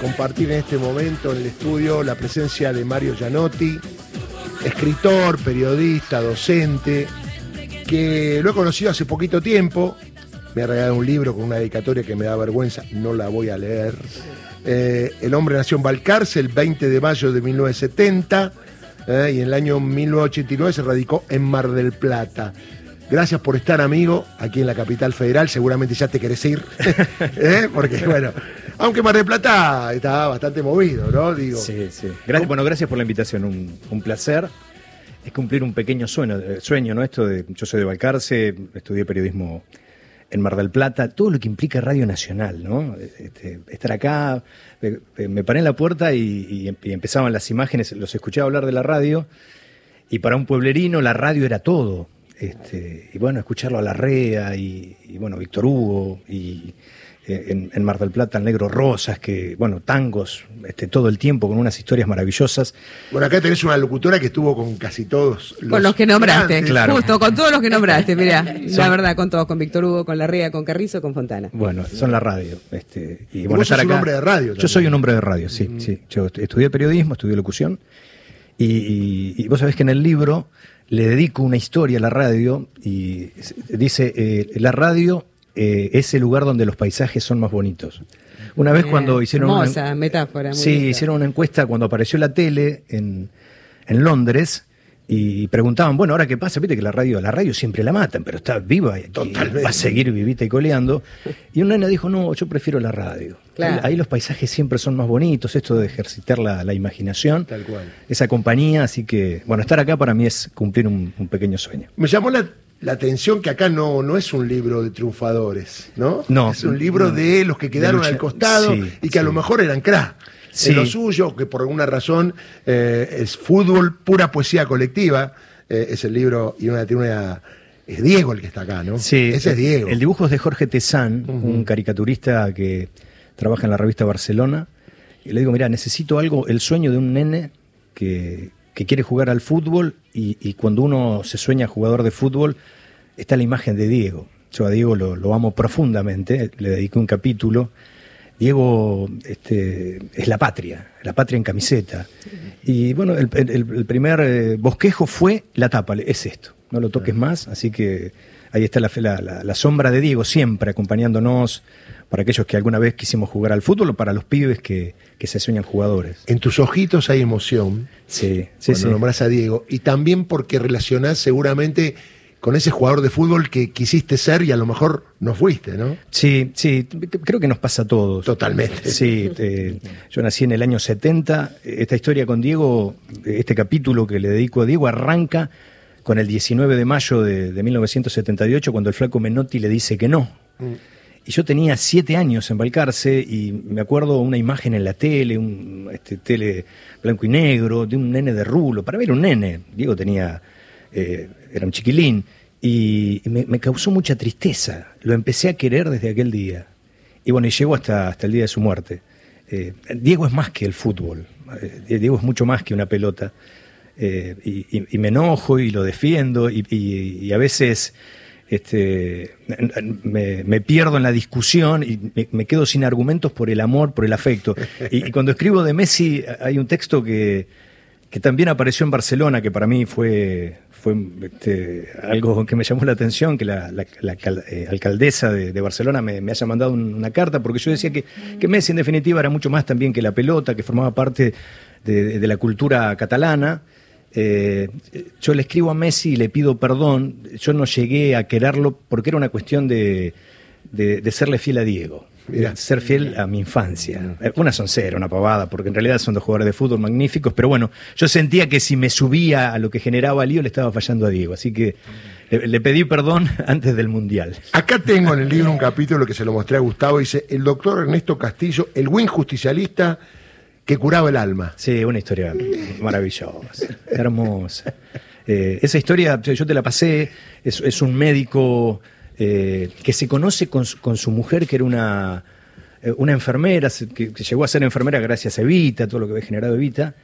compartir en este momento en el estudio la presencia de Mario Gianotti, escritor, periodista, docente, que lo he conocido hace poquito tiempo. Me ha regalado un libro con una dedicatoria que me da vergüenza, no la voy a leer. Eh, el hombre nació en Balcarce el 20 de mayo de 1970 eh, y en el año 1989 se radicó en Mar del Plata. Gracias por estar, amigo, aquí en la capital federal. Seguramente ya te querés ir, ¿eh? porque bueno, aunque Mar del Plata está bastante movido, ¿no? Digo. Sí, sí. Gracias, bueno, gracias por la invitación, un, placer. Es cumplir un pequeño sueño, eh, sueño, ¿no? Esto de, yo soy de Balcarce, estudié periodismo en Mar del Plata, todo lo que implica Radio Nacional, ¿no? Este, estar acá, me paré en la puerta y, empezaban las imágenes, los escuchaba hablar de la radio, y para un pueblerino la radio era todo. Este, y bueno, escucharlo a Larrea y, y bueno, Víctor Hugo y en, Mar del Plata, el Negro Rosas, que, bueno, tangos, este, todo el tiempo con unas historias maravillosas. Bueno, acá tenés una locutora que estuvo con casi todos los Con los que nombraste, claro. Justo, con todos los que nombraste, mirá. La verdad, con todos, con Víctor Hugo, con Larrea, con Carrizo, con Fontana. Bueno, son la radio. Este, y, bueno, vos sos un hombre de radio Yo soy un hombre de radio, sí, mm. sí. Yo estudié periodismo, estudié locución. Y, vos sabés que en el libro le dedico una historia a la radio y dice, eh, la radio eh, es el lugar donde los paisajes son más bonitos. Una vez cuando hicieron una, metáfora. sí, hicieron una encuesta cuando apareció la tele en, en Londres y preguntaban, bueno, ahora qué pasa, viste que la radio, la radio siempre la matan, pero está viva y va a seguir vivita y coleando. Y un nena dijo, no, yo prefiero la radio. Ahí los paisajes siempre son más bonitos, esto de ejercitar la, imaginación, Tal cual. esa compañía, así que, bueno, estar acá para mí es cumplir un, un pequeño sueño. Me llamó la la atención que acá no, no es un libro de triunfadores, ¿no? No. Es un libro de los que quedaron al costado y que a lo mejor eran crack. Sí. lo suyo, que por alguna razón eh, es fútbol, pura poesía colectiva, eh, es el libro, y una, tiene una, es Diego el que está acá, ¿no? Sí. Ese es Diego. El dibujo es de Jorge Tezán, un caricaturista que trabaja en la revista Barcelona. Y le digo, mira, necesito algo, el sueño de un nene que, que quiere jugar al fútbol y, cuando uno se sueña jugador de fútbol, está la imagen de Diego. Yo a Diego lo, amo profundamente, le dediqué un capítulo. Diego este, es la patria, la patria en camiseta. Y bueno, el, primer eh, bosquejo fue la tapa, es esto, no lo toques más, así que ahí está la, la, la sombra de Diego siempre acompañándonos, para aquellos que alguna vez quisimos jugar al fútbol o para los pibes que, se sueñan jugadores. En tus ojitos hay emoción. Sí, sí, cuando nombras a Diego. Y también porque relacionás seguramente con ese jugador de fútbol que quisiste ser y a lo mejor no fuiste, ¿no? Sí, sí, creo que nos pasa a todos. Totalmente. Sí, yo nací en el año 70. Esta historia con Diego, este capítulo que le dedico a Diego, arranca con el 19 de mayo de, 1978, cuando el flaco Menotti le dice que no. Mm. Y yo tenía siete años en Balcarce y me acuerdo una imagen en la tele, un este, tele blanco y negro, de un nene de rulo. Para ver un nene. Diego tenía, eh, era un chiquilín. Y, me, causó mucha tristeza. Lo empecé a querer desde aquel día. Y bueno, y llegó hasta, hasta el día de su muerte. Eh, Diego es más que el fútbol. Eh, Diego es mucho más que una pelota. y, me enojo y lo defiendo y a veces este, me, pierdo en la discusión y me, quedo sin argumentos por el amor, por el afecto. Y, cuando escribo de Messi hay un texto que, que, también apareció en Barcelona, que para mí fue, fue este, algo que me llamó la atención, que la, eh, alcaldesa de, Barcelona me, haya mandado una carta, porque yo decía que, que, Messi en definitiva era mucho más también que la pelota, que formaba parte de la cultura catalana eh, yo le escribo a Messi y le pido perdón. Yo no llegué a quererlo porque era una cuestión de, serle fiel a Diego. ser fiel a mi infancia. Eh, una soncera, una pavada, porque en realidad son dos jugadores de fútbol magníficos, pero bueno, yo sentía que si me subía a lo que generaba lío le estaba fallando a Diego, así que le, pedí perdón antes del Mundial. Acá tengo en el libro un capítulo que se lo mostré a Gustavo, dice, el doctor Ernesto Castillo, el buen justicialista, que curaba el alma. Sí, una historia maravillosa, hermosa. Eh, esa historia, yo te la pasé, es, un médico eh, que se conoce con, su mujer, que era una, eh, una enfermera, que, llegó a ser enfermera gracias a Evita, todo lo que había generado Evita,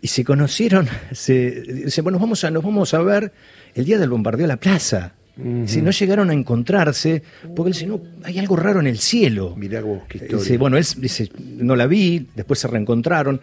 y se conocieron, se, bueno, vamos, a, nos vamos a ver el día del bombardeo a la plaza. Si no llegaron a encontrarse, porque él dice, no, hay algo raro en el cielo. Mirá vos, qué historia. Dice, bueno, él dice, no la vi, después se reencontraron.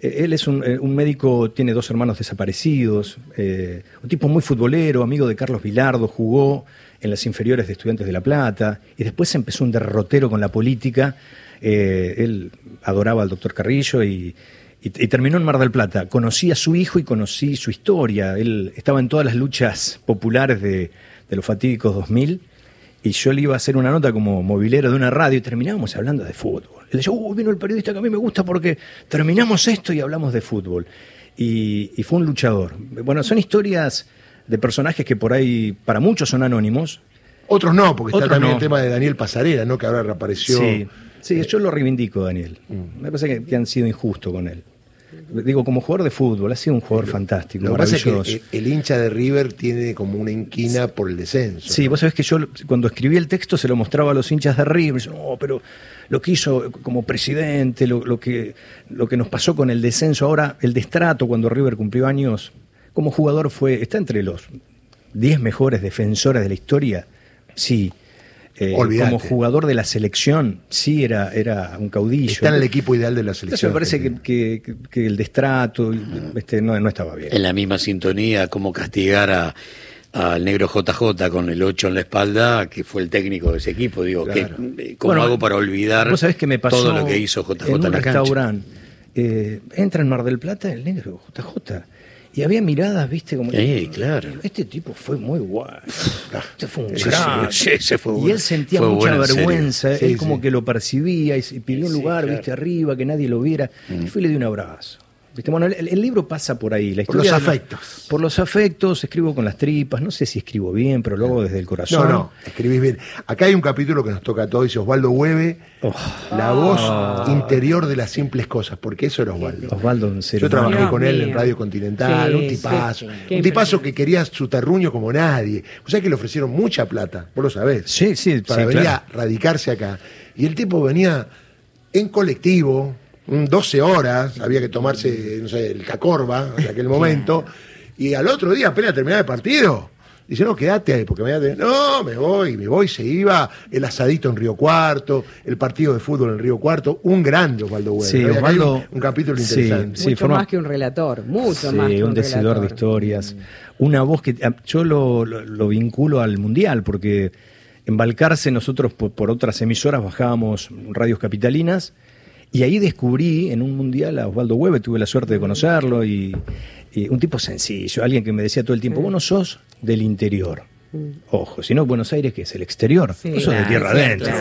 Eh, él es un, un, médico, tiene dos hermanos desaparecidos, un tipo muy futbolero, amigo de Carlos Vilardo, jugó en las inferiores de Estudiantes de La Plata, y después empezó un derrotero con la política. él adoraba al doctor Carrillo y, y, terminó en Mar del Plata. Conocí a su hijo y conocí su historia. Él estaba en todas las luchas populares de, los fatídicos 2000 y yo le iba a hacer una nota como movilero de una radio y terminábamos hablando de fútbol. Él decía, uy, vino el periodista que a mí me gusta porque terminamos esto y hablamos de fútbol. Y, fue un luchador. Bueno, son historias de personajes que por ahí para muchos son anónimos. Otros no, porque está también el tema de Daniel Pasarela, ¿no? Que ahora reapareció. Sí, sí yo lo reivindico, Daniel. Mm. Me parece que han sido injustos con él digo, como jugador de fútbol, ha sido un jugador fantástico. Lo que pasa es que el, hincha de River tiene como una inquina por el descenso. Sí, vos sabés que yo cuando escribí el texto se lo mostraba a los hinchas de River. no, pero lo que hizo como presidente, lo, que, lo que nos pasó con el descenso, ahora el destrato cuando River cumplió años, como jugador fue, está entre los 10 mejores defensores de la historia. Sí, eh, como jugador de la selección, sí era, era un caudillo. Está en el equipo ideal de la selección. me parece que, el destrato este, no, no, estaba bien. En la misma sintonía, cómo castigar a al negro JJ con el 8 en la espalda, que fue el técnico de ese equipo. Digo, que, ¿cómo hago para olvidar todo lo que hizo JJ en, un restaurante? Eh, entra en Mar del Plata el negro JJ y había miradas, viste, como. Sí, claro. Este tipo fue muy guay. Este fue un gran. y él sentía mucha vergüenza. él como que lo percibía y pidió un lugar, viste, arriba, que nadie lo viera. Mm. Y y le di un abrazo. Bueno, el, libro pasa por ahí. La historia por los afectos. por los afectos, escribo con las tripas. No sé si escribo bien, pero luego desde el corazón. No, no, escribís bien. Acá hay un capítulo que nos toca a todos. Dice Osvaldo Hueve, oh. la voz ah. interior de las simples cosas. Porque eso era Osvaldo. Osvaldo, en Yo trabajé con él en Radio Continental. un tipazo. un tipazo que quería su terruño como nadie. O sea que le ofrecieron mucha plata. Vos lo sabés. Sí, sí. Para venir a radicarse acá. Y el tipo venía en colectivo 12 horas, había que tomarse, no sé, el cacorba en aquel momento, y al otro día, apenas terminaba el partido, dice, no, quédate ahí, porque me No, me voy, me voy, se iba, el asadito en Río Cuarto, el partido de fútbol en Río Cuarto, un grande Osvaldo Bueno. Sí, Osvaldo, un, capítulo interesante. Sí, mucho más que un relator, mucho más que un, un decidor de historias. Una voz que ah, yo lo, lo, vinculo al Mundial, porque en Balcarce nosotros por otras emisoras bajábamos radios capitalinas, y ahí descubrí en un mundial a Osvaldo Hueve, tuve la suerte de conocerlo y, un tipo sencillo, alguien que me decía todo el tiempo, vos no sos del interior. Mm. Ojo, si no Buenos Aires, que es el exterior, sí, sos de tierra adentro.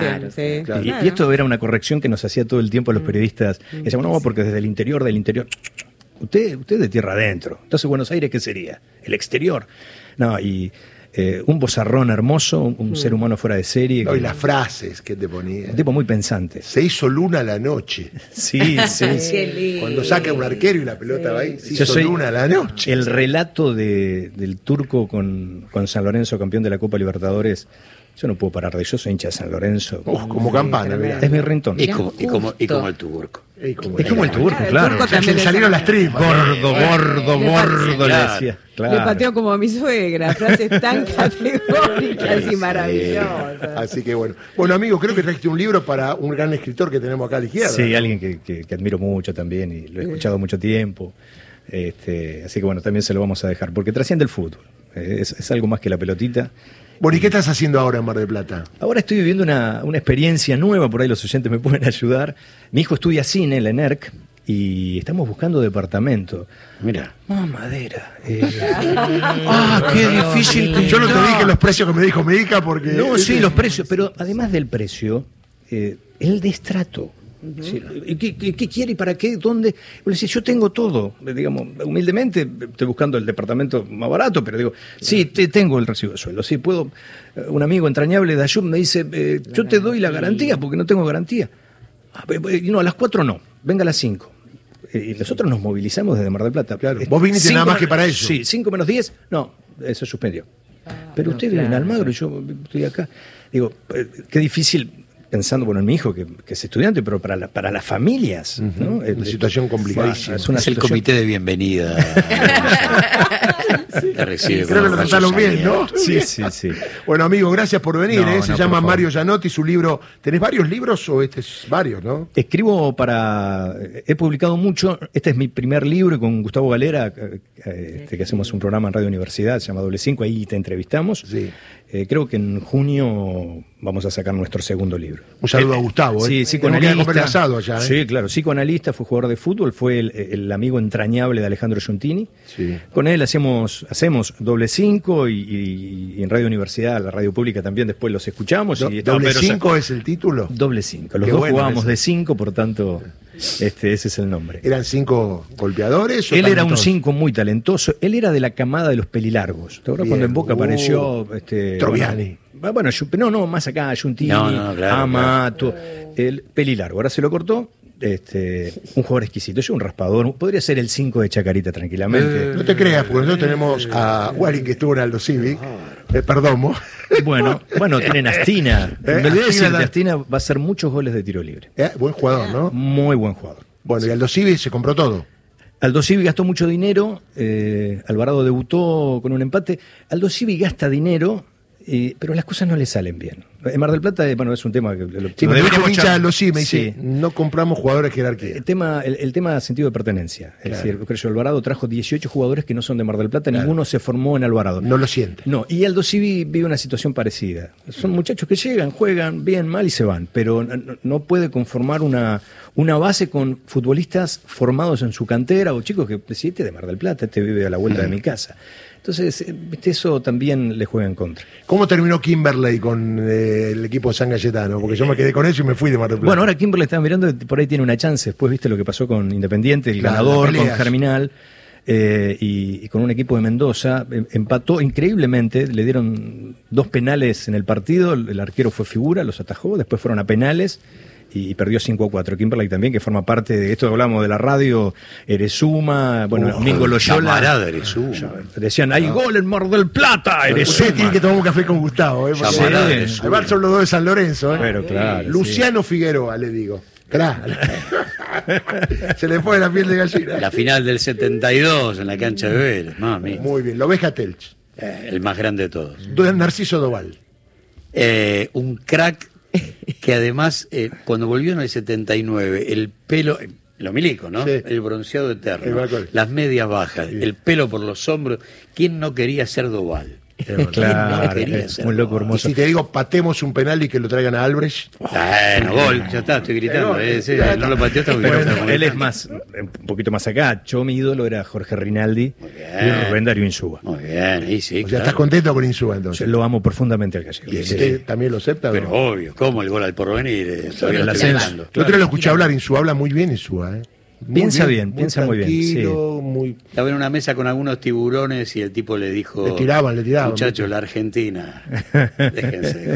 y, esto era una corrección que nos hacía todo el tiempo los mm. periodistas. Mm. Decíamos, no, porque desde el interior, del interior. Usted, usted de tierra adentro. Entonces, Buenos Aires, ¿qué sería? El exterior. No, y eh, un bozarrón hermoso, un, mm. ser humano fuera de serie. y las frases que te ponía. Un tipo muy pensante. Se hizo luna la noche. Sí, sí. Cuando saca un arquero y la pelota va ahí, se hizo luna la noche. El relato de, del turco con, con San Lorenzo, campeón de la Copa Libertadores, yo no puedo parar de yo soy hincha de San Lorenzo. como campana, Es mi rintón. Y como, y como, y como el turco. Es como el turco, claro. le salieron las tripas. Gordo, gordo, gordo, le decía. Le pateó como a mi suegra, frases tan categóricas y maravillosas. Así que bueno. Bueno, amigo, creo que trajiste un libro para un gran escritor que tenemos acá a la izquierda. Sí, alguien que, que, admiro mucho también y lo he escuchado mucho tiempo. Este, así que bueno, también se lo vamos a dejar, porque trasciende el fútbol. Es, es algo más que la pelotita. Bueno, ¿y qué estás haciendo ahora en Mar del Plata? Ahora estoy viviendo una, experiencia nueva, por ahí los oyentes me pueden ayudar. Mi hijo estudia cine en la ENERC y estamos buscando departamento. Mira. Ah, madera. Eh. ah, qué difícil. Yo no te dije los precios que me dijo mi hija porque... No, sí, los precios, pero además del precio, eh, el destrato. ¿Qué, quiere y para qué? ¿Dónde? yo tengo todo, digamos, humildemente estoy buscando el departamento más barato, pero digo, sí, te, tengo el recibo de sueldo, sí, puedo. Eh, un amigo entrañable de Ayub me dice, eh, yo te doy la garantía porque no tengo garantía. Ah, no, a las cuatro no, venga a las cinco. Eh, y nosotros nos movilizamos desde Mar del Plata. Claro. Vos viniste nada más que para eso. Sí, cinco menos diez, no, eso suspendió. Ah, pero usted vive en Almagro y yo estoy acá. Digo, qué difícil pensando bueno, en mi hijo, que, es estudiante, pero para, para las familias. ¿no? Una situación complicadísima. Es, una el comité de bienvenida. Creo que lo trataron bien, ¿no? Sí, sí, sí. Bueno, amigo, gracias por venir. ¿eh? Se llama Mario Gianotti, su libro. ¿Tenés varios libros o este es varios, no? Escribo para. He publicado mucho. Este es mi primer libro con Gustavo Galera, eh, este, que hacemos un programa en Radio Universidad, se llama Doble Cinco, ahí te entrevistamos. Sí. Eh, creo que en junio vamos a sacar nuestro segundo libro. Un saludo a Gustavo. Sí, psicoanalista. Allá, Sí, claro, psicoanalista, fue jugador de fútbol, fue el, amigo entrañable de Alejandro Giuntini. Sí. Con él hacemos, hacemos doble cinco y, en Radio Universidad, la radio pública también después los escuchamos. y ¿Doble cinco es el título? Doble cinco. Los dos jugábamos de cinco, por tanto, este, ese es el nombre. ¿Eran cinco golpeadores? Él era un cinco muy talentoso. Él era de la camada de los pelilargos. ¿Te acuerdas cuando en Boca apareció uh, este, Troviani? Bueno, no, no, más acá, Giuntini, Amato, el pelilargo. Ahora se lo cortó este, un jugador exquisito. Yo un raspador. Podría ser el 5 de Chacarita tranquilamente. no te creas, porque nosotros tenemos a Wally que estuvo en Aldo Civic. Eh, Perdomo. Bueno, bueno, tienen Astina. Eh, Me olvidé decir que Astina va a hacer muchos goles de tiro libre. Eh, buen jugador, ¿no? Muy buen jugador. Bueno, y Aldo Civi se compró todo. Aldo Civi gastó mucho dinero, Alvarado debutó con un empate. Aldo Civi gasta dinero pero las cosas no le salen bien. En Mar del Plata, bueno, es un tema que lo, sí, lo sí, me dice, no compramos jugadores jerarquía. El tema, el, tema sentido de pertenencia. Es decir, creo Alvarado trajo 18 jugadores que no son de Mar del Plata, ninguno se formó en Alvarado. No lo siente. No, y Aldo Civi vive una situación parecida. Son muchachos que llegan, juegan bien, mal y se van, pero no, puede conformar una, una base con futbolistas formados en su cantera o chicos que, si este de Mar del Plata, este vive a la vuelta de mi casa. Entonces, eh, eso también le juega en contra. ¿Cómo terminó Kimberley con eh, el equipo de San Galletano? Porque yo me quedé con eso y me fui de Mar del Plata. Bueno, ahora Kimberley está mirando, por ahí tiene una chance. Después viste lo que pasó con Independiente, el ganador, con Germinal. Eh, y, con un equipo de Mendoza. Em, empató increíblemente, le dieron dos penales en el partido, el arquero fue figura, los atajó, después fueron a penales y perdió 5 a 4. Kimberley también, que forma parte de esto que hablamos de la radio, Eresuma, bueno, Domingo Loyola. Eresuma. Decían, hay gol en Mar del Plata, Eresuma. Usted tiene que tomar un café con Gustavo, ¿eh? Además son los dos de San Lorenzo, ¿eh? Pero claro. Luciano Figueroa, le digo. Claro. Se le fue la piel de gallina. La final del 72 en la cancha de Vélez, mami. Muy bien, lo Oveja Telch. Eh, el más grande de todos. Narciso Doval. Eh, un crack que además, eh, cuando volvió en el 79, el pelo, lo milico, ¿no? El bronceado eterno, las medias bajas, el pelo por los hombros, ¿quién no quería ser Doval? Claro, un loco hermoso. Y si te digo, patemos un penal y que lo traigan a Albrecht. Bueno, gol, ya está, estoy gritando. Eh, no lo pateó, está bueno, Él es más, un poquito más acá. Yo, mi ídolo era Jorge Rinaldi y Rubén Darío Insúa. Muy bien, ahí sí. O sea, estás contento con Insúa entonces. lo amo profundamente al gallego. ¿Y usted también lo acepta? Pero obvio, ¿cómo el gol al porvenir? Eh, el ascenso. Yo otro lo escuché hablar, Insúa habla muy bien Insúa, ¿eh? Piensa bien, piensa muy bien. Estaba en una mesa con algunos tiburones y el tipo le dijo: Le tiraban, le tiraban. Muchachos, la Argentina. Déjense.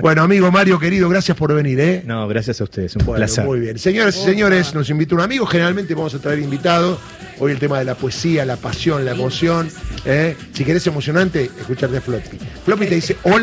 Bueno, amigo Mario, querido, gracias por venir. ¿eh? No, gracias a ustedes. Un placer. Muy bien. Señoras y señores, nos invita un amigo. Generalmente vamos a traer invitados. Hoy el tema de la poesía, la pasión, la emoción. ¿eh? Si querés emocionante, escucharte a Floppy. Floppy te dice: Hola.